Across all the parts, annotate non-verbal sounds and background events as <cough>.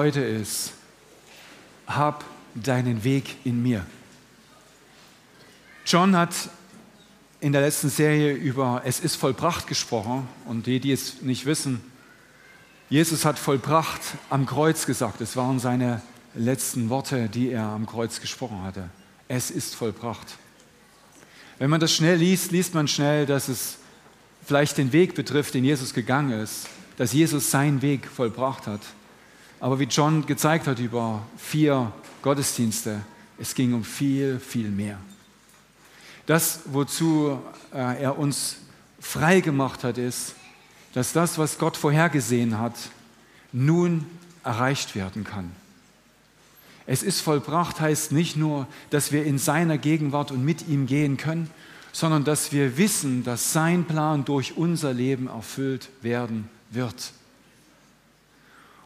heute ist, hab deinen Weg in mir. John hat in der letzten Serie über Es ist vollbracht gesprochen und die, die es nicht wissen, Jesus hat vollbracht am Kreuz gesagt. Es waren seine letzten Worte, die er am Kreuz gesprochen hatte. Es ist vollbracht. Wenn man das schnell liest, liest man schnell, dass es vielleicht den Weg betrifft, den Jesus gegangen ist, dass Jesus seinen Weg vollbracht hat. Aber wie John gezeigt hat über vier Gottesdienste, es ging um viel, viel mehr. Das, wozu äh, er uns frei gemacht hat, ist, dass das, was Gott vorhergesehen hat, nun erreicht werden kann. Es ist vollbracht heißt nicht nur, dass wir in seiner Gegenwart und mit ihm gehen können, sondern dass wir wissen, dass sein Plan durch unser Leben erfüllt werden wird.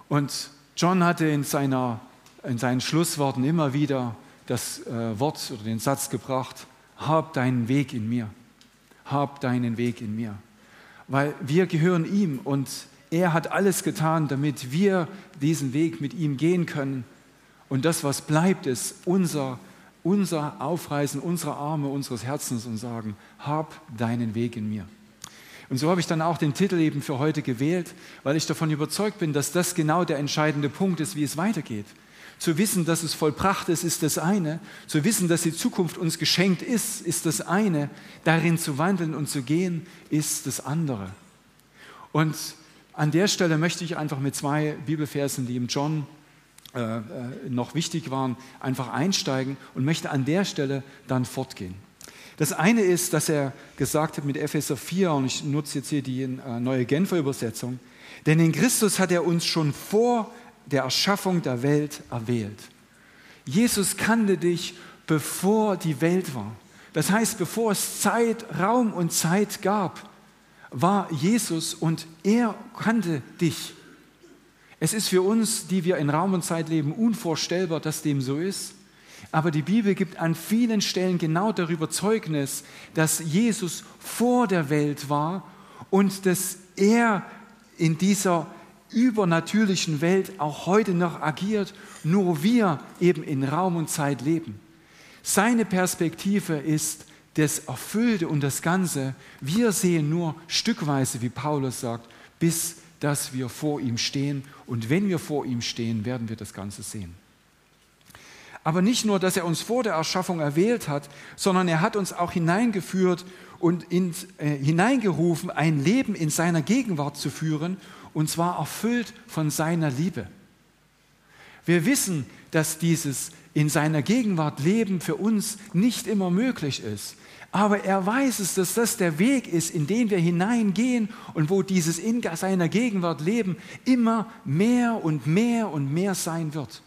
Und John hatte in, seiner, in seinen Schlussworten immer wieder das äh, Wort oder den Satz gebracht, hab deinen Weg in mir, hab deinen Weg in mir. Weil wir gehören ihm und er hat alles getan, damit wir diesen Weg mit ihm gehen können. Und das, was bleibt, ist unser, unser Aufreißen unserer Arme, unseres Herzens und sagen, hab deinen Weg in mir. Und so habe ich dann auch den Titel eben für heute gewählt, weil ich davon überzeugt bin, dass das genau der entscheidende Punkt ist, wie es weitergeht. Zu wissen, dass es vollbracht ist, ist das eine. Zu wissen, dass die Zukunft uns geschenkt ist, ist das eine. Darin zu wandeln und zu gehen, ist das andere. Und an der Stelle möchte ich einfach mit zwei Bibelversen, die im John äh, äh, noch wichtig waren, einfach einsteigen und möchte an der Stelle dann fortgehen. Das eine ist, dass er gesagt hat mit Epheser 4, und ich nutze jetzt hier die äh, neue Genfer Übersetzung, denn in Christus hat er uns schon vor der Erschaffung der Welt erwählt. Jesus kannte dich, bevor die Welt war. Das heißt, bevor es Zeit, Raum und Zeit gab, war Jesus und er kannte dich. Es ist für uns, die wir in Raum und Zeit leben, unvorstellbar, dass dem so ist. Aber die Bibel gibt an vielen Stellen genau darüber Zeugnis, dass Jesus vor der Welt war und dass er in dieser übernatürlichen Welt auch heute noch agiert, nur wir eben in Raum und Zeit leben. Seine Perspektive ist das Erfüllte und das Ganze. Wir sehen nur stückweise, wie Paulus sagt, bis dass wir vor ihm stehen. Und wenn wir vor ihm stehen, werden wir das Ganze sehen. Aber nicht nur, dass er uns vor der Erschaffung erwählt hat, sondern er hat uns auch hineingeführt und in, äh, hineingerufen, ein Leben in seiner Gegenwart zu führen und zwar erfüllt von seiner Liebe. Wir wissen, dass dieses in seiner Gegenwart Leben für uns nicht immer möglich ist. Aber er weiß es, dass das der Weg ist, in den wir hineingehen und wo dieses in seiner Gegenwart Leben immer mehr und mehr und mehr sein wird.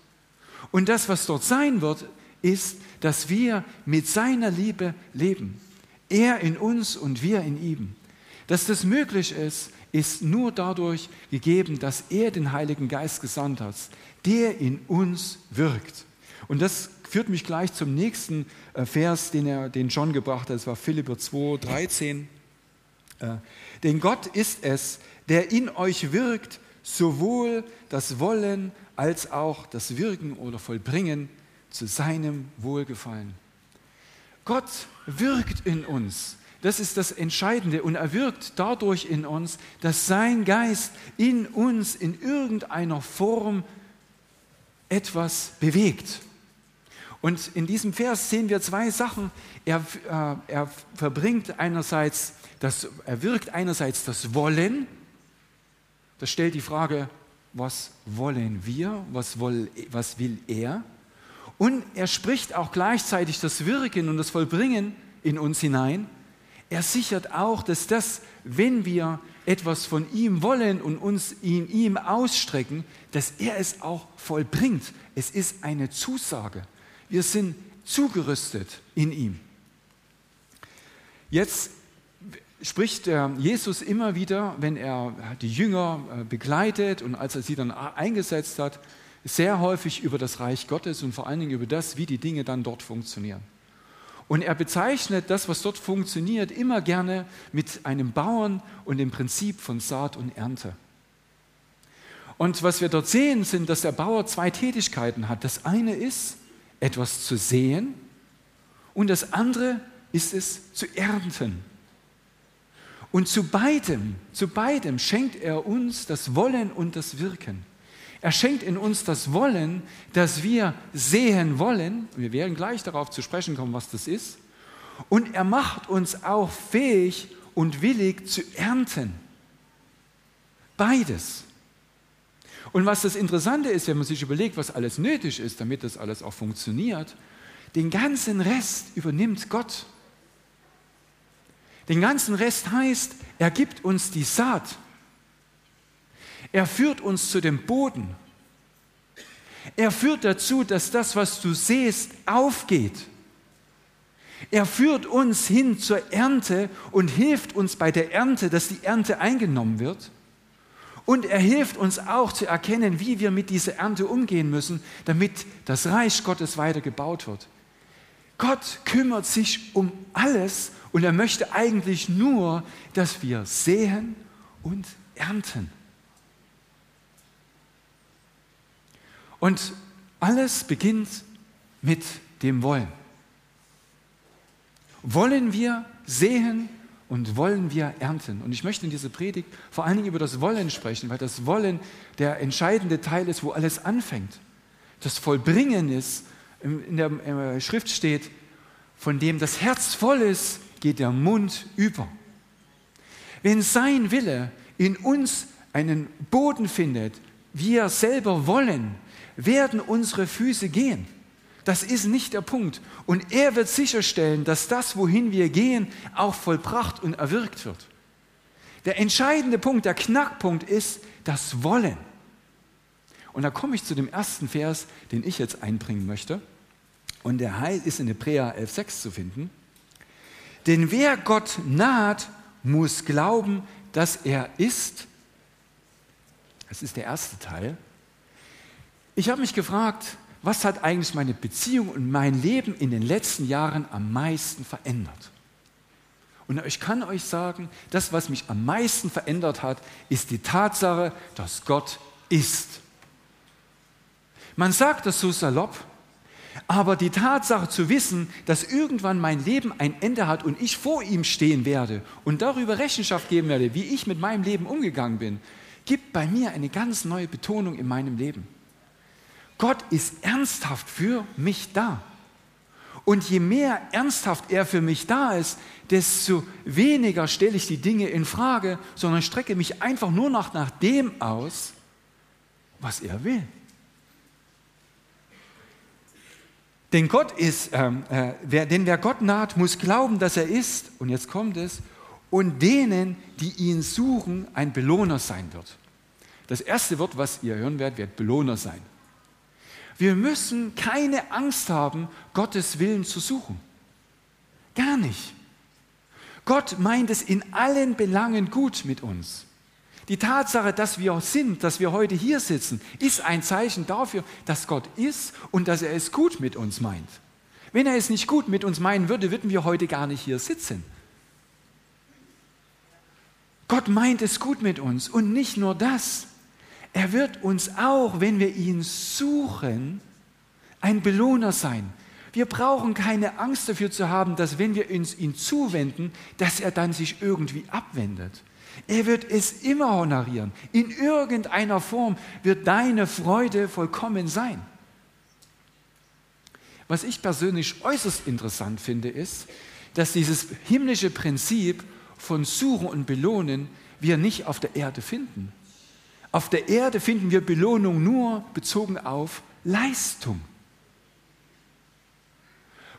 Und das, was dort sein wird, ist, dass wir mit seiner Liebe leben. Er in uns und wir in ihm. Dass das möglich ist, ist nur dadurch gegeben, dass er den Heiligen Geist gesandt hat, der in uns wirkt. Und das führt mich gleich zum nächsten äh, Vers, den, er, den John gebracht hat. Das war Philipper 2, 13. Äh, denn Gott ist es, der in euch wirkt, sowohl das Wollen als auch das Wirken oder Vollbringen zu seinem Wohlgefallen. Gott wirkt in uns. Das ist das Entscheidende. Und er wirkt dadurch in uns, dass sein Geist in uns in irgendeiner Form etwas bewegt. Und in diesem Vers sehen wir zwei Sachen. Er, äh, er verbringt einerseits, das, er wirkt einerseits das Wollen. Das stellt die Frage, was wollen wir? Was, woll, was will er? Und er spricht auch gleichzeitig das Wirken und das Vollbringen in uns hinein. Er sichert auch, dass das, wenn wir etwas von ihm wollen und uns in ihm ausstrecken, dass er es auch vollbringt. Es ist eine Zusage. Wir sind zugerüstet in ihm. Jetzt spricht Jesus immer wieder, wenn er die Jünger äh, begleitet und als er sie dann eingesetzt hat, sehr häufig über das Reich Gottes und vor allen Dingen über das, wie die Dinge dann dort funktionieren. Und er bezeichnet das, was dort funktioniert, immer gerne mit einem Bauern und dem Prinzip von Saat und Ernte. Und was wir dort sehen, sind, dass der Bauer zwei Tätigkeiten hat. Das eine ist, etwas zu sehen und das andere ist es zu ernten. Und zu beidem, zu beidem schenkt er uns das Wollen und das Wirken. Er schenkt in uns das Wollen, dass wir sehen wollen. Wir werden gleich darauf zu sprechen kommen, was das ist. Und er macht uns auch fähig und willig zu ernten. Beides. Und was das Interessante ist, wenn man sich überlegt, was alles nötig ist, damit das alles auch funktioniert, den ganzen Rest übernimmt Gott. Den ganzen Rest heißt, er gibt uns die Saat. Er führt uns zu dem Boden. Er führt dazu, dass das, was du siehst, aufgeht. Er führt uns hin zur Ernte und hilft uns bei der Ernte, dass die Ernte eingenommen wird. Und er hilft uns auch zu erkennen, wie wir mit dieser Ernte umgehen müssen, damit das Reich Gottes weiter gebaut wird. Gott kümmert sich um alles und er möchte eigentlich nur, dass wir sehen und ernten. Und alles beginnt mit dem Wollen. Wollen wir sehen und wollen wir ernten? Und ich möchte in dieser Predigt vor allen Dingen über das Wollen sprechen, weil das Wollen der entscheidende Teil ist, wo alles anfängt. Das Vollbringen ist, in der Schrift steht, von dem das Herz voll ist, geht der Mund über. Wenn sein Wille in uns einen Boden findet, wir selber wollen, werden unsere Füße gehen. Das ist nicht der Punkt. Und er wird sicherstellen, dass das, wohin wir gehen, auch vollbracht und erwirkt wird. Der entscheidende Punkt, der Knackpunkt ist das Wollen. Und da komme ich zu dem ersten Vers, den ich jetzt einbringen möchte. Und der ist in Hebräer 11,6 zu finden. Denn wer Gott naht, muss glauben, dass er ist. Das ist der erste Teil. Ich habe mich gefragt, was hat eigentlich meine Beziehung und mein Leben in den letzten Jahren am meisten verändert? Und ich kann euch sagen, das, was mich am meisten verändert hat, ist die Tatsache, dass Gott ist. Man sagt das so salopp, aber die Tatsache zu wissen, dass irgendwann mein Leben ein Ende hat und ich vor ihm stehen werde und darüber Rechenschaft geben werde, wie ich mit meinem Leben umgegangen bin, gibt bei mir eine ganz neue Betonung in meinem Leben. Gott ist ernsthaft für mich da. Und je mehr ernsthaft er für mich da ist, desto weniger stelle ich die Dinge in Frage, sondern strecke mich einfach nur noch nach dem aus, was er will. Denn Gott ist, ähm, äh, wer, denn wer Gott naht, muss glauben, dass er ist. Und jetzt kommt es. Und denen, die ihn suchen, ein Belohner sein wird. Das erste Wort, was ihr hören werdet, wird Belohner sein. Wir müssen keine Angst haben, Gottes Willen zu suchen. Gar nicht. Gott meint es in allen Belangen gut mit uns. Die Tatsache, dass wir sind, dass wir heute hier sitzen, ist ein Zeichen dafür, dass Gott ist und dass er es gut mit uns meint. Wenn er es nicht gut mit uns meinen würde, würden wir heute gar nicht hier sitzen. Gott meint es gut mit uns und nicht nur das. Er wird uns auch, wenn wir ihn suchen, ein Belohner sein. Wir brauchen keine Angst dafür zu haben, dass wenn wir uns ihn zuwenden, dass er dann sich irgendwie abwendet. Er wird es immer honorieren. In irgendeiner Form wird deine Freude vollkommen sein. Was ich persönlich äußerst interessant finde, ist, dass dieses himmlische Prinzip von Suchen und Belohnen wir nicht auf der Erde finden. Auf der Erde finden wir Belohnung nur bezogen auf Leistung.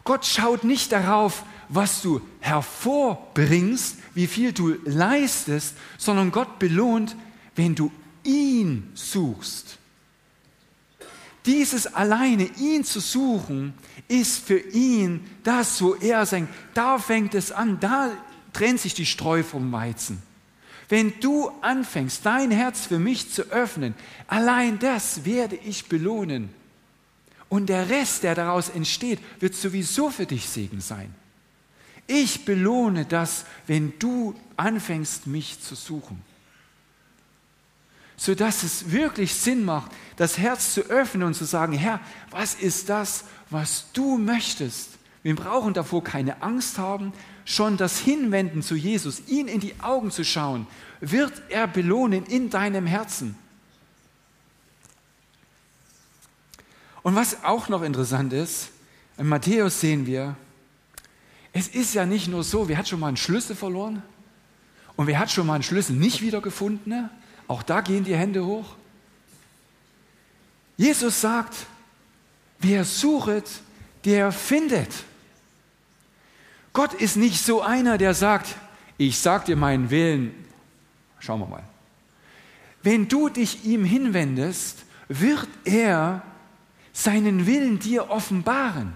Gott schaut nicht darauf, was du hervorbringst, wie viel du leistest, sondern Gott belohnt, wenn du ihn suchst. Dieses alleine, ihn zu suchen, ist für ihn das, wo er sagt, da fängt es an, da trennt sich die Streu vom Weizen. Wenn du anfängst, dein Herz für mich zu öffnen, allein das werde ich belohnen. Und der Rest, der daraus entsteht, wird sowieso für dich Segen sein. Ich belohne das, wenn du anfängst, mich zu suchen. sodass es wirklich Sinn macht, das Herz zu öffnen und zu sagen, Herr, was ist das, was du möchtest? Wir brauchen davor keine Angst haben, schon das Hinwenden zu Jesus, ihn in die Augen zu schauen, wird er belohnen in deinem Herzen. Und was auch noch interessant ist, in Matthäus sehen wir, es ist ja nicht nur so, wer hat schon mal einen Schlüssel verloren und wer hat schon mal einen Schlüssel nicht wiedergefunden, auch da gehen die Hände hoch. Jesus sagt, wer sucht, der findet. Gott ist nicht so einer, der sagt, ich sag dir meinen Willen. Schauen wir mal. Wenn du dich ihm hinwendest, wird er seinen Willen dir offenbaren.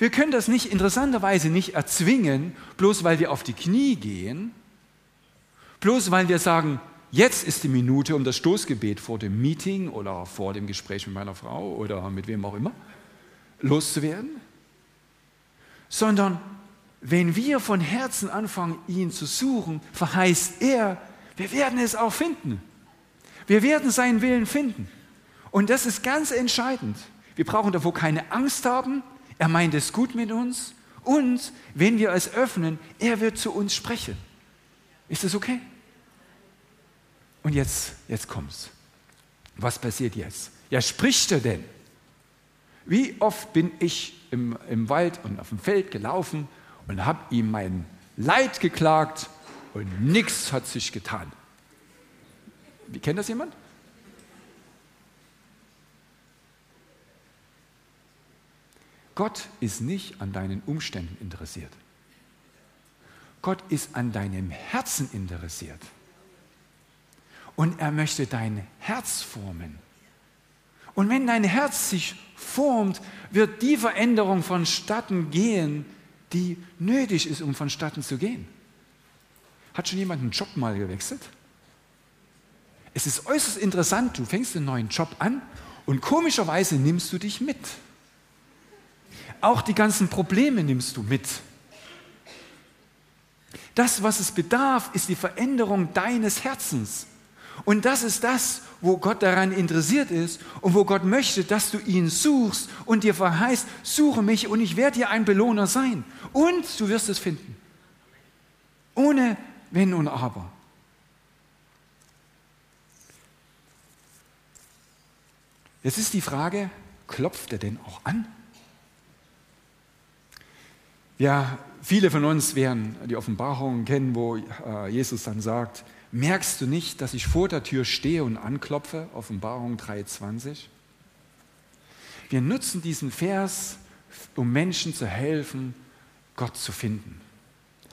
Wir können das nicht interessanterweise nicht erzwingen, bloß weil wir auf die Knie gehen, bloß weil wir sagen, jetzt ist die Minute, um das Stoßgebet vor dem Meeting oder vor dem Gespräch mit meiner Frau oder mit wem auch immer loszuwerden, sondern wenn wir von Herzen anfangen, ihn zu suchen, verheißt er, wir werden es auch finden. Wir werden seinen Willen finden. Und das ist ganz entscheidend. Wir brauchen davor keine Angst haben. Er meint es gut mit uns. Und wenn wir es öffnen, er wird zu uns sprechen. Ist das okay? Und jetzt, jetzt kommt's. Was passiert jetzt? Ja, spricht er denn? Wie oft bin ich im, im Wald und auf dem Feld gelaufen und habe ihm mein Leid geklagt und nichts hat sich getan. Wie kennt das jemand? Gott ist nicht an deinen Umständen interessiert. Gott ist an deinem Herzen interessiert. Und er möchte dein Herz formen. Und wenn dein Herz sich formt, wird die Veränderung vonstatten gehen, die nötig ist, um vonstatten zu gehen. Hat schon jemand einen Job mal gewechselt? Es ist äußerst interessant, du fängst einen neuen Job an und komischerweise nimmst du dich mit. Auch die ganzen Probleme nimmst du mit. Das, was es bedarf, ist die Veränderung deines Herzens. Und das ist das, wo Gott daran interessiert ist und wo Gott möchte, dass du ihn suchst und dir verheißt, suche mich und ich werde dir ein Belohner sein. Und du wirst es finden. Ohne Wenn und Aber. Jetzt ist die Frage, klopft er denn auch an? Ja, viele von uns werden die Offenbarung kennen, wo äh, Jesus dann sagt, merkst du nicht, dass ich vor der Tür stehe und anklopfe? Offenbarung 3.20. Wir nutzen diesen Vers, um Menschen zu helfen, Gott zu finden.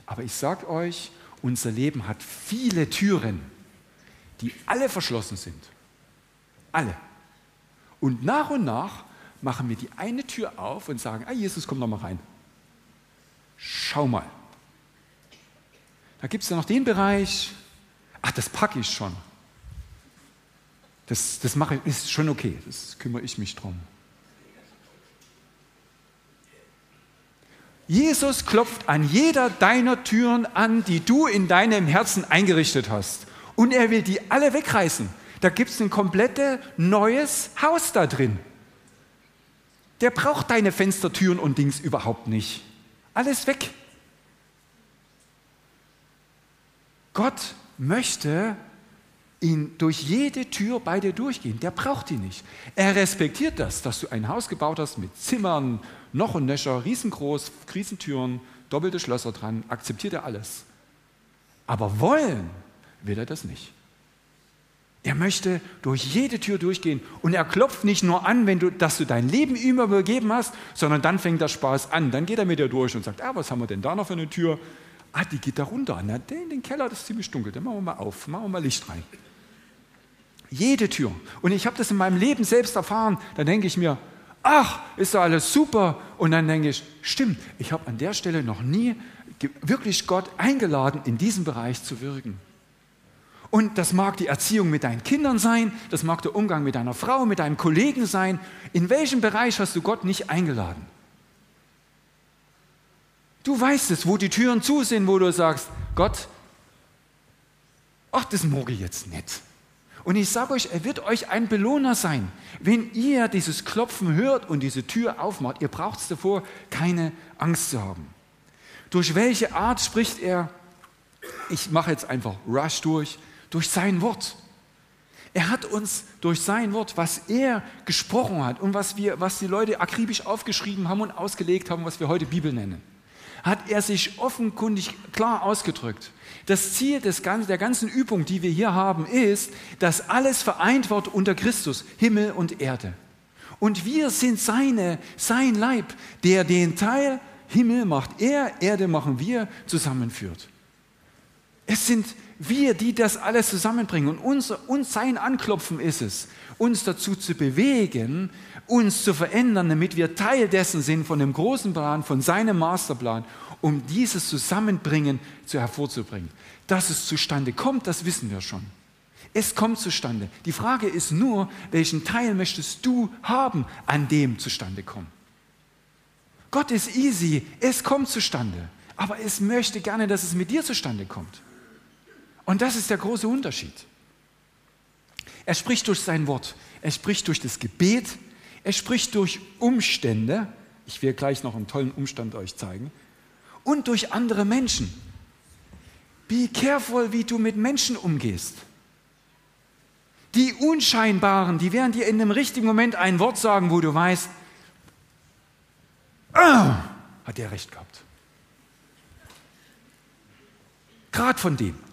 Aber ich sage euch, unser Leben hat viele Türen, die alle verschlossen sind. Alle. Und nach und nach machen wir die eine Tür auf und sagen, ah, Jesus, komm doch mal rein. Schau mal. Da gibt es ja noch den Bereich, ach, das packe ich schon. Das, das mache ich, ist schon okay, das kümmere ich mich drum. Jesus klopft an jeder deiner Türen an, die du in deinem Herzen eingerichtet hast. Und er will die alle wegreißen. Da gibt es ein komplettes neues Haus da drin. Der braucht deine Fenstertüren und Dings überhaupt nicht. Alles weg. Gott möchte ihn durch jede Tür bei dir durchgehen. Der braucht die nicht. Er respektiert das, dass du ein Haus gebaut hast mit Zimmern, noch und nöcher, riesengroß, Kriesentüren, doppelte Schlösser dran. Akzeptiert er alles. Aber wollen will er das nicht. Er möchte durch jede Tür durchgehen und er klopft nicht nur an, wenn du, dass du dein Leben ihm übergeben hast, sondern dann fängt der Spaß an. Dann geht er mit dir durch und sagt, ah, was haben wir denn da noch für eine Tür? Ah, die geht da runter. Na, den, den Keller, das ist ziemlich dunkel. Den machen wir mal auf, machen wir mal Licht rein. Jede Tür. Und ich habe das in meinem Leben selbst erfahren. Da denke ich mir, ach, ist doch alles super. Und dann denke ich, stimmt, ich habe an der Stelle noch nie wirklich Gott eingeladen, in diesem Bereich zu wirken. Und das mag die Erziehung mit deinen Kindern sein, das mag der Umgang mit deiner Frau, mit deinem Kollegen sein. In welchem Bereich hast du Gott nicht eingeladen? Du weißt es, wo die Türen zu sind, wo du sagst, Gott, ach, das mag ich jetzt nicht. Und ich sage euch, er wird euch ein Belohner sein. Wenn ihr dieses Klopfen hört und diese Tür aufmacht, ihr braucht davor keine Angst zu haben. Durch welche Art spricht er? Ich mache jetzt einfach rush durch. Durch sein Wort. Er hat uns durch sein Wort, was er gesprochen hat und was, wir, was die Leute akribisch aufgeschrieben haben und ausgelegt haben, was wir heute Bibel nennen, hat er sich offenkundig klar ausgedrückt. Das Ziel des, der ganzen Übung, die wir hier haben, ist, dass alles vereint wird unter Christus, Himmel und Erde. Und wir sind seine, sein Leib, der den Teil Himmel macht er, Erde machen wir, zusammenführt. Es sind wir, die das alles zusammenbringen. Und unser, uns sein Anklopfen ist es, uns dazu zu bewegen, uns zu verändern, damit wir Teil dessen sind, von dem großen Plan, von seinem Masterplan, um dieses Zusammenbringen zu hervorzubringen. Dass es zustande kommt, das wissen wir schon. Es kommt zustande. Die Frage ist nur, welchen Teil möchtest du haben, an dem zustande kommt. Gott ist easy, es kommt zustande, aber es möchte gerne, dass es mit dir zustande kommt. Und das ist der große Unterschied. Er spricht durch sein Wort, er spricht durch das Gebet, er spricht durch Umstände. Ich will gleich noch einen tollen Umstand euch zeigen. Und durch andere Menschen. Be careful, wie du mit Menschen umgehst. Die Unscheinbaren, die werden dir in dem richtigen Moment ein Wort sagen, wo du weißt, ah, hat er recht gehabt. Gerade von dem.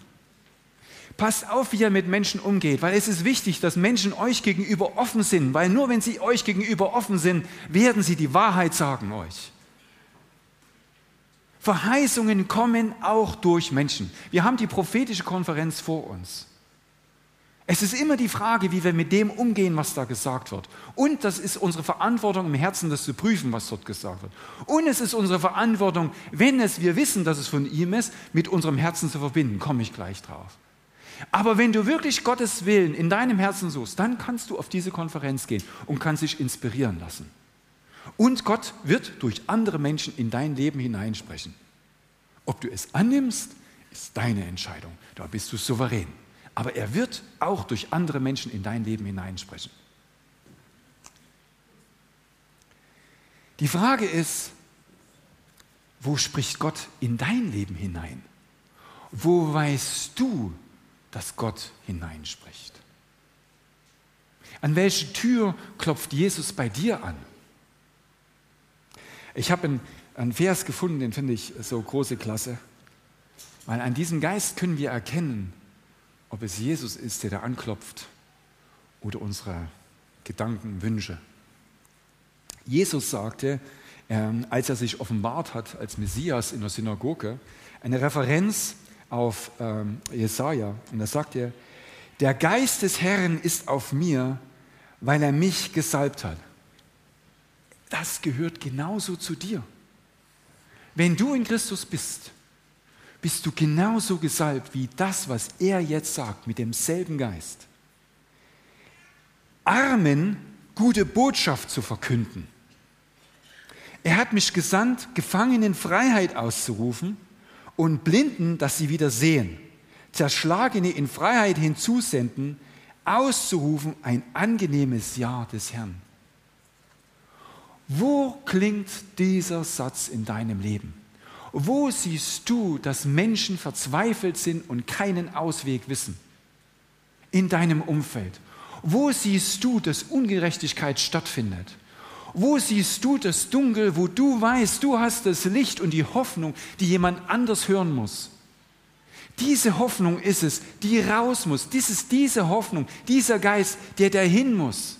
Passt auf, wie ihr mit Menschen umgeht, weil es ist wichtig, dass Menschen euch gegenüber offen sind, weil nur wenn sie euch gegenüber offen sind, werden sie die Wahrheit sagen euch. Verheißungen kommen auch durch Menschen. Wir haben die prophetische Konferenz vor uns. Es ist immer die Frage, wie wir mit dem umgehen, was da gesagt wird. Und das ist unsere Verantwortung im Herzen, das zu prüfen, was dort gesagt wird. Und es ist unsere Verantwortung, wenn es wir wissen, dass es von ihm ist, mit unserem Herzen zu verbinden. Komme ich gleich drauf. Aber wenn du wirklich Gottes Willen in deinem Herzen suchst, dann kannst du auf diese Konferenz gehen und kannst dich inspirieren lassen. Und Gott wird durch andere Menschen in dein Leben hineinsprechen. Ob du es annimmst, ist deine Entscheidung. Da bist du souverän. Aber er wird auch durch andere Menschen in dein Leben hineinsprechen. Die Frage ist, wo spricht Gott in dein Leben hinein? Wo weißt du, dass Gott hineinspricht? An welche Tür klopft Jesus bei dir an? Ich habe einen, einen Vers gefunden, den finde ich so große Klasse, weil an diesem Geist können wir erkennen, ob es Jesus ist, der da anklopft oder unsere Gedanken, Wünsche. Jesus sagte, ähm, als er sich offenbart hat als Messias in der Synagoge, eine Referenz auf ähm, Jesaja. Und da sagt er: Der Geist des Herrn ist auf mir, weil er mich gesalbt hat. Das gehört genauso zu dir. Wenn du in Christus bist, bist du genauso gesalbt wie das, was er jetzt sagt, mit demselben Geist. Armen gute Botschaft zu verkünden. Er hat mich gesandt, Gefangenen Freiheit auszurufen und Blinden, dass sie wieder sehen, Zerschlagene in Freiheit hinzusenden, auszurufen ein angenehmes Ja des Herrn. Wo klingt dieser Satz in deinem Leben? Wo siehst du, dass Menschen verzweifelt sind und keinen Ausweg wissen? In deinem Umfeld. Wo siehst du, dass Ungerechtigkeit stattfindet? Wo siehst du das Dunkel, wo du weißt, du hast das Licht und die Hoffnung, die jemand anders hören muss? Diese Hoffnung ist es, die raus muss. Dies ist diese Hoffnung, dieser Geist, der dahin muss.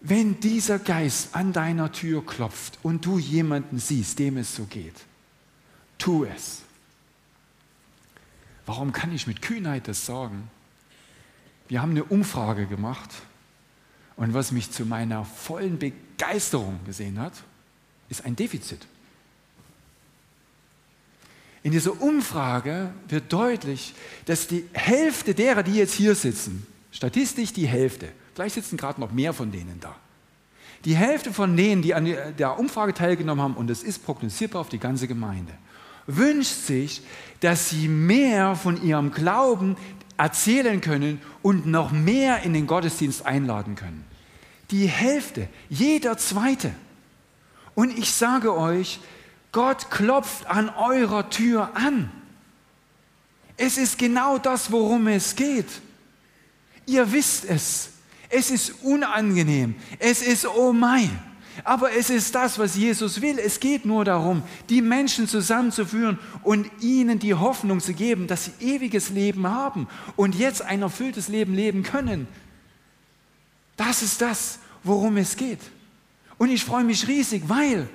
Wenn dieser Geist an deiner Tür klopft und du jemanden siehst, dem es so geht, tu es. Warum kann ich mit Kühnheit das sagen? Wir haben eine Umfrage gemacht und was mich zu meiner vollen Begeisterung gesehen hat, ist ein Defizit. In dieser Umfrage wird deutlich, dass die Hälfte derer, die jetzt hier sitzen, statistisch die Hälfte, vielleicht sitzen gerade noch mehr von denen da, die Hälfte von denen, die an der Umfrage teilgenommen haben, und es ist prognostizierbar auf die ganze Gemeinde, wünscht sich, dass sie mehr von ihrem Glauben erzählen können und noch mehr in den Gottesdienst einladen können. Die Hälfte, jeder zweite. Und ich sage euch, Gott klopft an eurer Tür an. Es ist genau das, worum es geht. Ihr wisst es. Es ist unangenehm. Es ist oh mein. Aber es ist das, was Jesus will. Es geht nur darum, die Menschen zusammenzuführen und ihnen die Hoffnung zu geben, dass sie ewiges Leben haben und jetzt ein erfülltes Leben leben können. Das ist das, worum es geht. Und ich freue mich riesig, weil,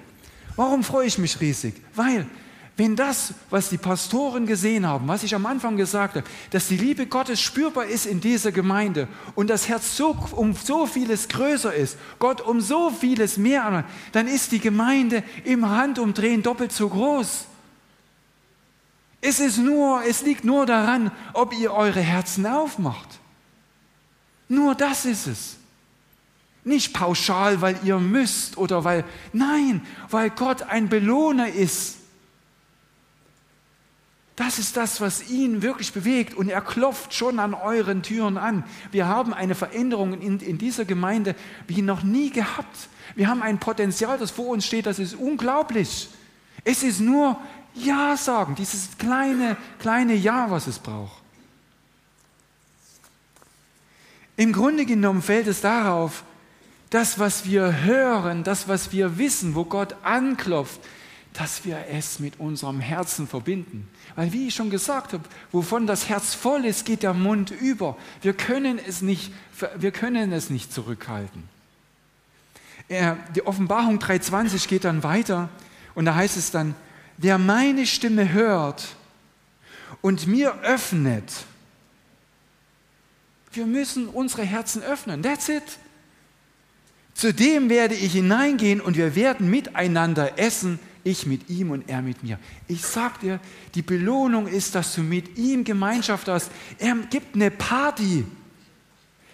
warum freue ich mich riesig? Weil wenn das, was die Pastoren gesehen haben, was ich am Anfang gesagt habe, dass die Liebe Gottes spürbar ist in dieser Gemeinde und das Herz so, um so vieles größer ist, Gott um so vieles mehr, dann ist die Gemeinde im Handumdrehen doppelt so groß. Es ist nur, es liegt nur daran, ob ihr eure Herzen aufmacht. Nur das ist es. Nicht pauschal, weil ihr müsst oder weil, nein, weil Gott ein Belohner ist das ist das, was ihn wirklich bewegt und er klopft schon an euren Türen an. Wir haben eine Veränderung in, in dieser Gemeinde wie noch nie gehabt. Wir haben ein Potenzial, das vor uns steht, das ist unglaublich. Es ist nur Ja sagen, dieses kleine, kleine Ja, was es braucht. Im Grunde genommen fällt es darauf, das, was wir hören, das, was wir wissen, wo Gott anklopft, dass wir es mit unserem Herzen verbinden. Weil, wie ich schon gesagt habe, wovon das Herz voll ist, geht der Mund über. Wir können es nicht, wir können es nicht zurückhalten. Die Offenbarung 3.20 geht dann weiter und da heißt es dann, wer meine Stimme hört und mir öffnet, wir müssen unsere Herzen öffnen. That's it. Zu dem werde ich hineingehen und wir werden miteinander essen ich mit ihm und er mit mir. Ich sag dir, die Belohnung ist, dass du mit ihm Gemeinschaft hast. Er gibt eine Party.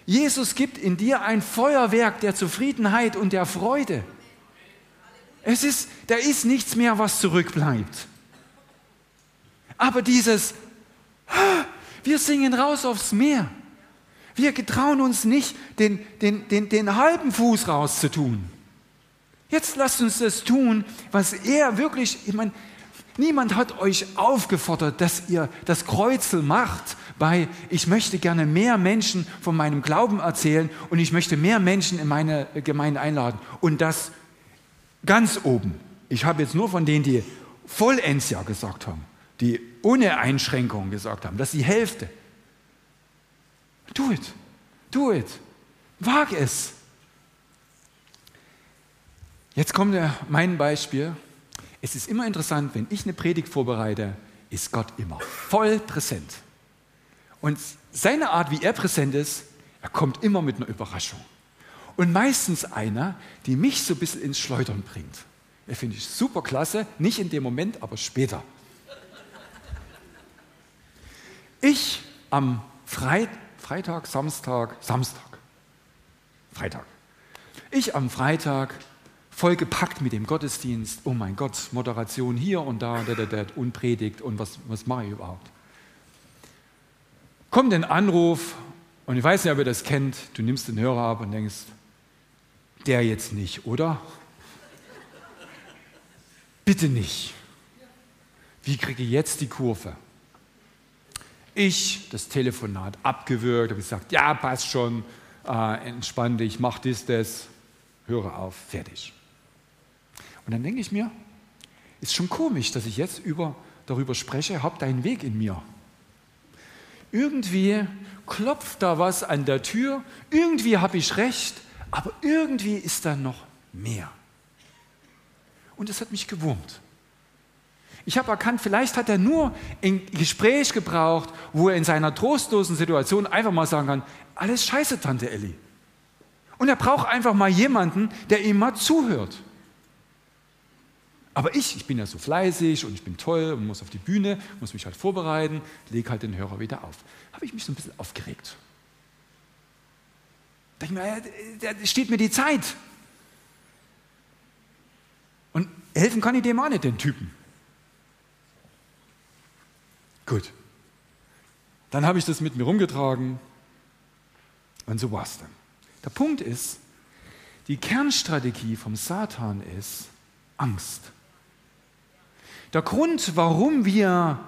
Jesus gibt in dir ein Feuerwerk der Zufriedenheit und der Freude. Es ist, da ist nichts mehr, was zurückbleibt. Aber dieses, wir singen raus aufs Meer. Wir getrauen uns nicht, den, den, den, den halben Fuß rauszutun. Jetzt lasst uns das tun, was er wirklich, ich meine, niemand hat euch aufgefordert, dass ihr das Kreuzel macht bei, ich möchte gerne mehr Menschen von meinem Glauben erzählen und ich möchte mehr Menschen in meine Gemeinde einladen. Und das ganz oben. Ich habe jetzt nur von denen, die vollends ja gesagt haben, die ohne Einschränkungen gesagt haben, das ist die Hälfte. Do it, do it, wag es. Jetzt kommt mein Beispiel. Es ist immer interessant, wenn ich eine Predigt vorbereite, ist Gott immer voll präsent. Und seine Art, wie er präsent ist, er kommt immer mit einer Überraschung. Und meistens einer, die mich so ein bisschen ins Schleudern bringt. Er finde ich super klasse, nicht in dem Moment, aber später. Ich am Freit Freitag, Samstag, Samstag, Freitag. Ich am Freitag vollgepackt mit dem Gottesdienst. Oh mein Gott, Moderation hier und da, und Predigt und was, was mache ich überhaupt? Kommt ein Anruf und ich weiß nicht, ob ihr das kennt. Du nimmst den Hörer ab und denkst, der jetzt nicht, oder? Bitte nicht. Wie kriege ich jetzt die Kurve? Ich, das Telefonat abgewürgt, habe gesagt, ja, passt schon, äh, entspann dich, mach dies, das, höre auf, fertig. Und dann denke ich mir, ist schon komisch, dass ich jetzt über, darüber spreche, hab deinen Weg in mir. Irgendwie klopft da was an der Tür, irgendwie habe ich recht, aber irgendwie ist da noch mehr. Und es hat mich gewurmt. Ich habe erkannt, vielleicht hat er nur ein Gespräch gebraucht, wo er in seiner trostlosen Situation einfach mal sagen kann, alles scheiße, Tante Elli. Und er braucht einfach mal jemanden, der ihm mal zuhört. Aber ich, ich bin ja so fleißig und ich bin toll und muss auf die Bühne, muss mich halt vorbereiten, lege halt den Hörer wieder auf. Habe ich mich so ein bisschen aufgeregt. Da ich mir, da steht mir die Zeit. Und helfen kann ich dem auch nicht, den Typen. Gut. Dann habe ich das mit mir rumgetragen und so war es dann. Der Punkt ist, die Kernstrategie vom Satan ist Angst. Der Grund, warum wir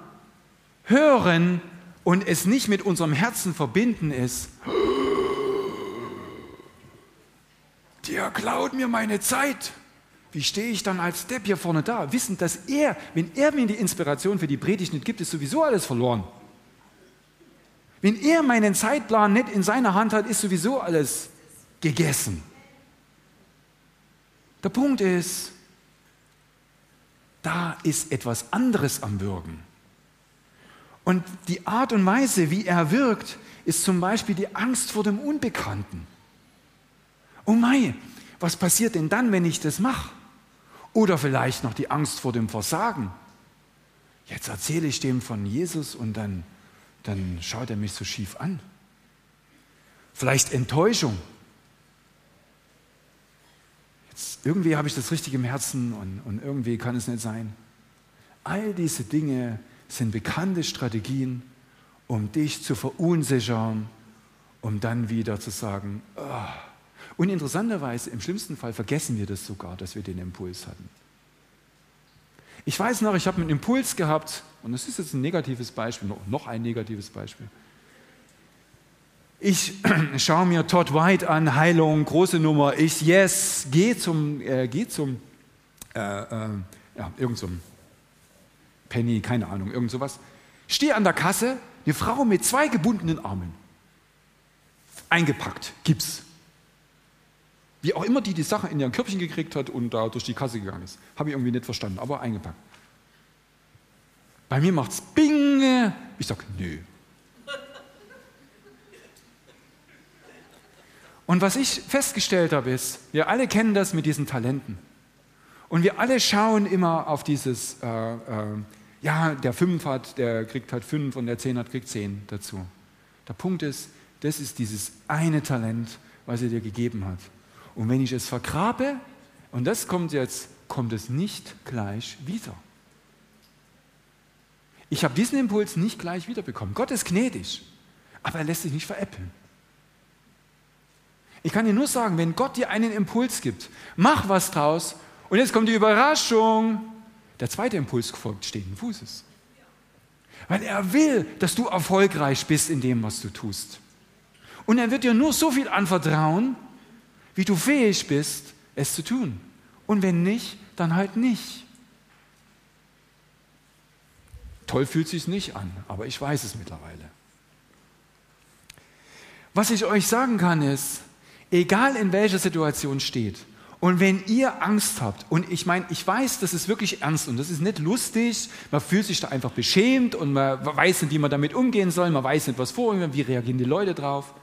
hören und es nicht mit unserem Herzen verbinden, ist, der klaut mir meine Zeit. Wie stehe ich dann als Depp hier vorne da, wissend, dass er, wenn er mir die Inspiration für die Predigt nicht gibt, ist sowieso alles verloren. Wenn er meinen Zeitplan nicht in seiner Hand hat, ist sowieso alles gegessen. Der Punkt ist, da ist etwas anderes am Wirken. Und die Art und Weise, wie er wirkt, ist zum Beispiel die Angst vor dem Unbekannten. Oh mein, was passiert denn dann, wenn ich das mache? Oder vielleicht noch die Angst vor dem Versagen. Jetzt erzähle ich dem von Jesus und dann, dann schaut er mich so schief an. Vielleicht Enttäuschung. Irgendwie habe ich das richtig im Herzen und, und irgendwie kann es nicht sein. All diese Dinge sind bekannte Strategien, um dich zu verunsichern, um dann wieder zu sagen, oh. und interessanterweise, im schlimmsten Fall vergessen wir das sogar, dass wir den Impuls hatten. Ich weiß noch, ich habe einen Impuls gehabt, und das ist jetzt ein negatives Beispiel, noch ein negatives Beispiel. Ich <clears throat> schaue mir Todd White an, Heilung, große Nummer. Ich, yes, gehe zum, äh, geh zum äh, äh, ja, irgend zum Penny, keine Ahnung, irgend sowas. Stehe an der Kasse, eine Frau mit zwei gebundenen Armen. Eingepackt, Gips. Wie auch immer die die Sache in ihren Körbchen gekriegt hat und da durch die Kasse gegangen ist. Habe ich irgendwie nicht verstanden, aber eingepackt. Bei mir macht es Bing. Ich sage, nö. Und was ich festgestellt habe, ist, wir alle kennen das mit diesen Talenten. Und wir alle schauen immer auf dieses, äh, äh, ja, der fünf hat, der kriegt halt fünf und der zehn hat, kriegt zehn dazu. Der Punkt ist, das ist dieses eine Talent, was er dir gegeben hat. Und wenn ich es vergrabe, und das kommt jetzt, kommt es nicht gleich wieder. Ich habe diesen Impuls nicht gleich wiederbekommen. Gott ist gnädig, aber er lässt sich nicht veräppeln. Ich kann dir nur sagen, wenn Gott dir einen Impuls gibt, mach was draus und jetzt kommt die Überraschung. Der zweite Impuls folgt stehenden Fußes. Weil er will, dass du erfolgreich bist in dem, was du tust. Und er wird dir nur so viel anvertrauen, wie du fähig bist, es zu tun. Und wenn nicht, dann halt nicht. Toll fühlt sich nicht an, aber ich weiß es mittlerweile. Was ich euch sagen kann ist, egal in welcher Situation steht, und wenn ihr Angst habt, und ich meine, ich weiß, das ist wirklich ernst und das ist nicht lustig, man fühlt sich da einfach beschämt und man weiß nicht, wie man damit umgehen soll, man weiß nicht, was vorgehen wie reagieren die Leute drauf.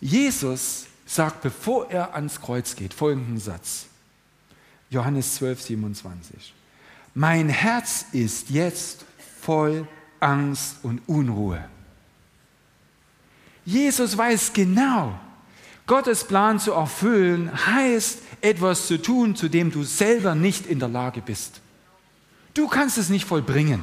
Jesus sagt, bevor er ans Kreuz geht, folgenden Satz. Johannes 12, 27. Mein Herz ist jetzt voll Angst und Unruhe. Jesus weiß genau, Gottes Plan zu erfüllen heißt, etwas zu tun, zu dem du selber nicht in der Lage bist. Du kannst es nicht vollbringen.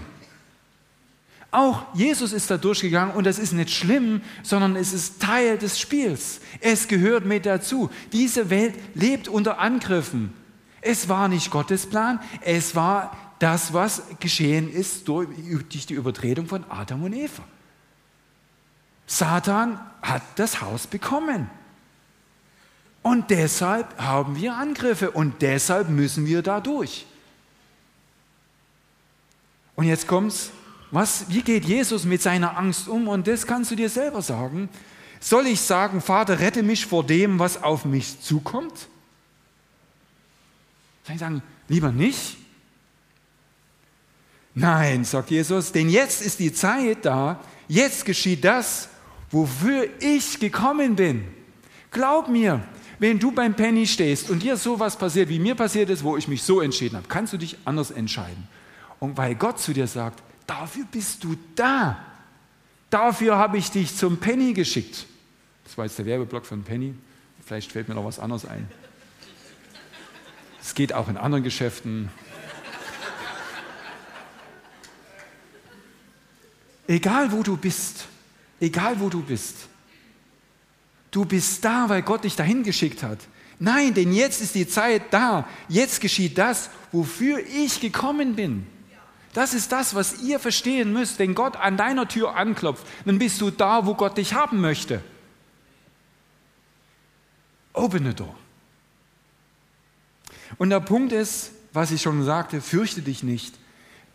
Auch Jesus ist da durchgegangen und das ist nicht schlimm, sondern es ist Teil des Spiels. Es gehört mit dazu. Diese Welt lebt unter Angriffen. Es war nicht Gottes Plan, es war das, was geschehen ist durch die Übertretung von Adam und Eva. Satan hat das Haus bekommen. Und deshalb haben wir Angriffe und deshalb müssen wir da durch. Und jetzt kommt's. Was, wie geht Jesus mit seiner Angst um? Und das kannst du dir selber sagen. Soll ich sagen, Vater, rette mich vor dem, was auf mich zukommt? Soll ich sagen, lieber nicht? Nein, sagt Jesus, denn jetzt ist die Zeit da, jetzt geschieht das, wofür ich gekommen bin. Glaub mir, wenn du beim Penny stehst und dir sowas passiert, wie mir passiert ist, wo ich mich so entschieden habe, kannst du dich anders entscheiden. Und weil Gott zu dir sagt, dafür bist du da. Dafür habe ich dich zum Penny geschickt. Das war jetzt der Werbeblock von Penny. Vielleicht fällt mir noch was anderes ein. Es geht auch in anderen Geschäften. Egal wo du bist, egal wo du bist, du bist da, weil Gott dich dahin geschickt hat. Nein, denn jetzt ist die Zeit da. Jetzt geschieht das, wofür ich gekommen bin. Das ist das, was ihr verstehen müsst. Wenn Gott an deiner Tür anklopft, dann bist du da, wo Gott dich haben möchte. Open the door. Und der Punkt ist, was ich schon sagte, fürchte dich nicht.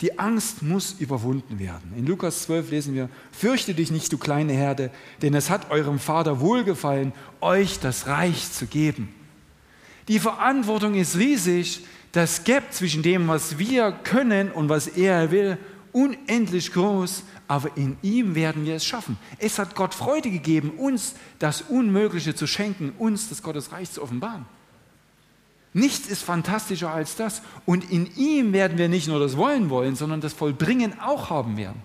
Die Angst muss überwunden werden. In Lukas 12 lesen wir, fürchte dich nicht, du kleine Herde, denn es hat eurem Vater wohlgefallen, euch das Reich zu geben. Die Verantwortung ist riesig, das Gap zwischen dem, was wir können und was er will, unendlich groß, aber in ihm werden wir es schaffen. Es hat Gott Freude gegeben, uns das Unmögliche zu schenken, uns das Gottesreich zu offenbaren. Nichts ist fantastischer als das. Und in ihm werden wir nicht nur das Wollen wollen, sondern das Vollbringen auch haben werden.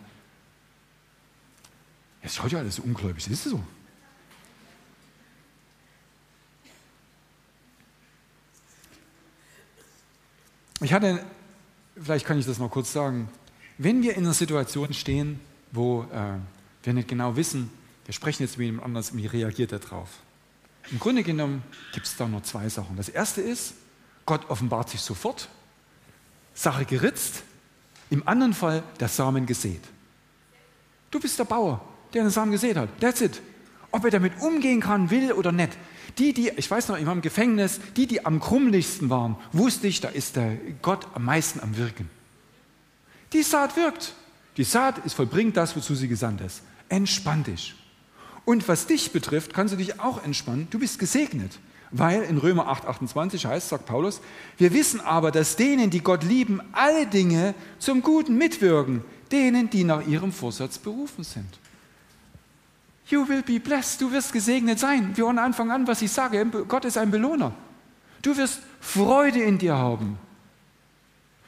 Es schaut ja alles so ungläubig, ist es so? Ich hatte, vielleicht kann ich das noch kurz sagen, wenn wir in einer Situation stehen, wo äh, wir nicht genau wissen, wir sprechen jetzt mit jemand anders, wie reagiert er darauf? Im Grunde genommen gibt es da nur zwei Sachen. Das erste ist, Gott offenbart sich sofort, Sache geritzt, im anderen Fall der Samen gesät. Du bist der Bauer, der den Samen gesät hat. That's it. Ob er damit umgehen kann, will oder nicht. Die, die, ich weiß noch, ich war im Gefängnis, die, die am krummlichsten waren, wusste ich, da ist der Gott am meisten am Wirken. Die Saat wirkt. Die Saat ist vollbringt das, wozu sie gesandt ist. Entspann dich. Und was dich betrifft, kannst du dich auch entspannen. Du bist gesegnet. Weil in Römer 8, 28 heißt, sagt Paulus, wir wissen aber, dass denen, die Gott lieben, alle Dinge zum Guten mitwirken, denen, die nach ihrem Vorsatz berufen sind. You will be blessed. Du wirst gesegnet sein. Wie von Anfang an, was ich sage, Gott ist ein Belohner. Du wirst Freude in dir haben.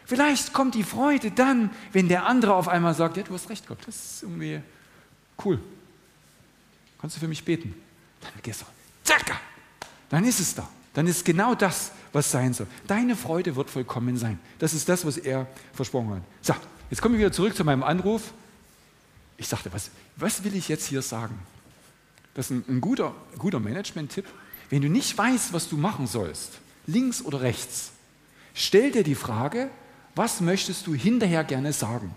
Vielleicht kommt die Freude dann, wenn der andere auf einmal sagt, ja, du hast recht, Gott, das ist irgendwie cool. Kannst du für mich beten? Dann gehst du, zack, dann ist es da. Dann ist genau das, was sein soll. Deine Freude wird vollkommen sein. Das ist das, was er versprochen hat. So, jetzt komme ich wieder zurück zu meinem Anruf. Ich sagte, was, was will ich jetzt hier sagen? Das ist ein, ein guter, guter Management-Tipp. Wenn du nicht weißt, was du machen sollst, links oder rechts, stell dir die Frage, was möchtest du hinterher gerne sagen?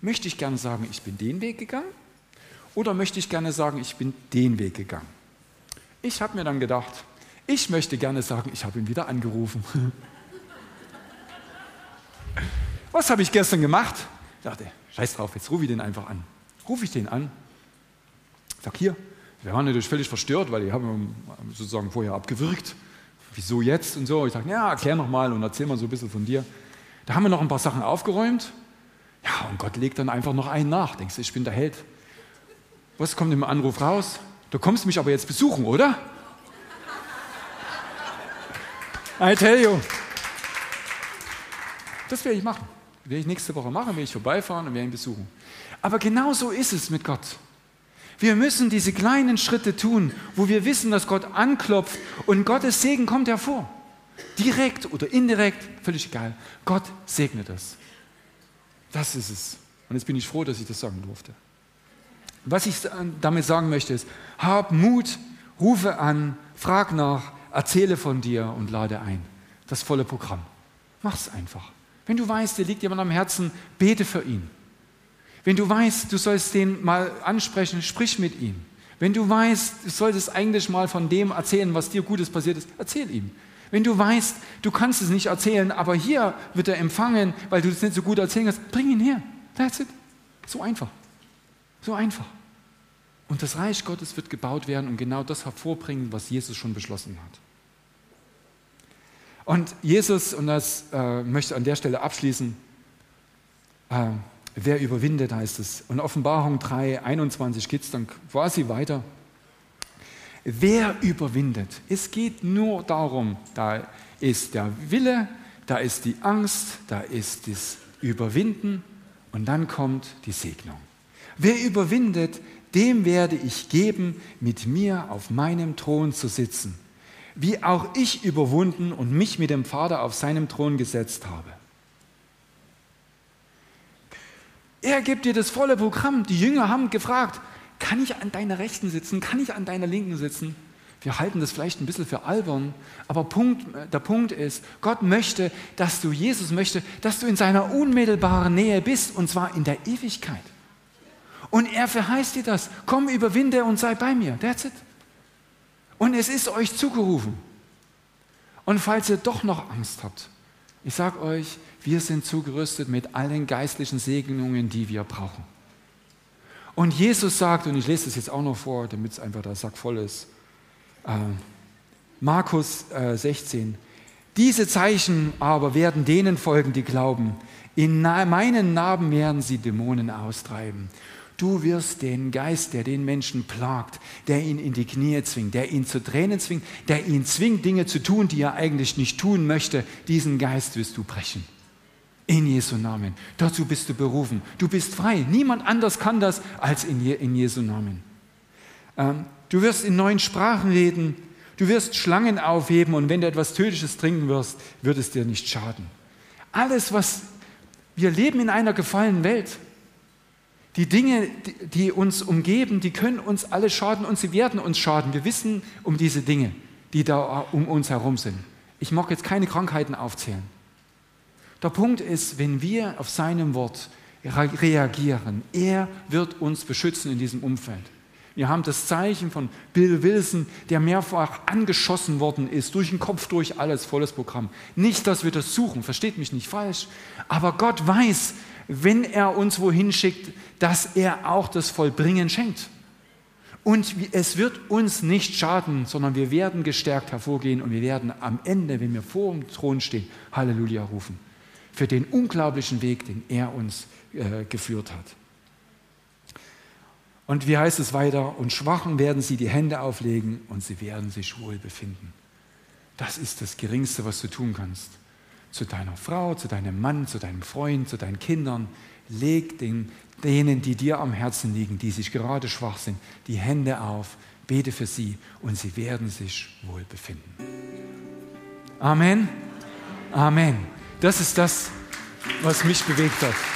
Möchte ich gerne sagen, ich bin den Weg gegangen? Oder möchte ich gerne sagen, ich bin den Weg gegangen? Ich habe mir dann gedacht, ich möchte gerne sagen, ich habe ihn wieder angerufen. <laughs> Was habe ich gestern gemacht? Ich dachte, scheiß drauf, jetzt rufe ich den einfach an. Rufe ich den an, sag hier, wir waren natürlich völlig verstört, weil die haben sozusagen vorher abgewürgt. Wieso jetzt und so? Ich sage, ja, erklär nochmal und erzähl mal so ein bisschen von dir. Da haben wir noch ein paar Sachen aufgeräumt. Ja, und Gott legt dann einfach noch einen nach. Denkst du, ich bin der Held. Was kommt im Anruf raus? Du kommst mich aber jetzt besuchen, oder? I tell you. Das werde ich machen. Werde ich nächste Woche machen, werde ich vorbeifahren und werde ihn besuchen. Aber genau so ist es mit Gott. Wir müssen diese kleinen Schritte tun, wo wir wissen, dass Gott anklopft und Gottes Segen kommt hervor. Direkt oder indirekt, völlig egal. Gott segnet es. Das ist es. Und jetzt bin ich froh, dass ich das sagen durfte. Was ich damit sagen möchte ist, hab Mut, rufe an, frag nach, erzähle von dir und lade ein. Das volle Programm. Mach's einfach. Wenn du weißt, dir liegt jemand am Herzen, bete für ihn. Wenn du weißt, du sollst den mal ansprechen, sprich mit ihm. Wenn du weißt, du solltest eigentlich mal von dem erzählen, was dir Gutes passiert ist, erzähl ihm. Wenn du weißt, du kannst es nicht erzählen, aber hier wird er empfangen, weil du es nicht so gut erzählen kannst, bring ihn her. That's it. So einfach. So einfach. Und das Reich Gottes wird gebaut werden und genau das hervorbringen, was Jesus schon beschlossen hat. Und Jesus, und das äh, möchte an der Stelle abschließen, äh, wer überwindet, heißt es. Und Offenbarung 3, 21 geht es dann quasi weiter. Wer überwindet? Es geht nur darum, da ist der Wille, da ist die Angst, da ist das Überwinden und dann kommt die Segnung. Wer überwindet, dem werde ich geben, mit mir auf meinem Thron zu sitzen wie auch ich überwunden und mich mit dem Vater auf seinem Thron gesetzt habe. Er gibt dir das volle Programm. Die Jünger haben gefragt, kann ich an deiner Rechten sitzen? Kann ich an deiner Linken sitzen? Wir halten das vielleicht ein bisschen für albern, aber Punkt, der Punkt ist, Gott möchte, dass du, Jesus möchte, dass du in seiner unmittelbaren Nähe bist und zwar in der Ewigkeit. Und er verheißt dir das. Komm, überwinde und sei bei mir. That's it. Und es ist euch zugerufen. Und falls ihr doch noch Angst habt, ich sage euch, wir sind zugerüstet mit allen geistlichen Segnungen, die wir brauchen. Und Jesus sagt, und ich lese das jetzt auch noch vor, damit es einfach der Sack voll ist, äh, Markus äh, 16, diese Zeichen aber werden denen folgen, die glauben. In meinen Namen werden sie Dämonen austreiben. Du wirst den Geist, der den Menschen plagt, der ihn in die Knie zwingt, der ihn zu Tränen zwingt, der ihn zwingt, Dinge zu tun, die er eigentlich nicht tun möchte, diesen Geist wirst du brechen. In Jesu Namen. Dazu bist du berufen. Du bist frei. Niemand anders kann das als in, Je in Jesu Namen. Ähm, du wirst in neuen Sprachen reden. Du wirst Schlangen aufheben und wenn du etwas Tödliches trinken wirst, wird es dir nicht schaden. Alles, was wir leben in einer gefallenen Welt. Die Dinge, die uns umgeben, die können uns alle schaden und sie werden uns schaden. Wir wissen um diese Dinge, die da um uns herum sind. Ich mag jetzt keine Krankheiten aufzählen. Der Punkt ist, wenn wir auf seinem Wort reagieren, er wird uns beschützen in diesem Umfeld. Wir haben das Zeichen von Bill Wilson, der mehrfach angeschossen worden ist, durch den Kopf, durch alles, volles Programm. Nicht, dass wir das suchen, versteht mich nicht falsch, aber Gott weiß, wenn er uns wohin schickt, dass er auch das Vollbringen schenkt. Und es wird uns nicht schaden, sondern wir werden gestärkt hervorgehen und wir werden am Ende, wenn wir vor dem Thron stehen, Halleluja rufen. Für den unglaublichen Weg, den er uns äh, geführt hat. Und wie heißt es weiter? Und Schwachen werden sie die Hände auflegen und sie werden sich wohl befinden. Das ist das Geringste, was du tun kannst zu deiner Frau, zu deinem Mann, zu deinem Freund, zu deinen Kindern. Leg den, denen, die dir am Herzen liegen, die sich gerade schwach sind, die Hände auf, bete für sie und sie werden sich wohl befinden. Amen. Amen. Das ist das, was mich bewegt hat.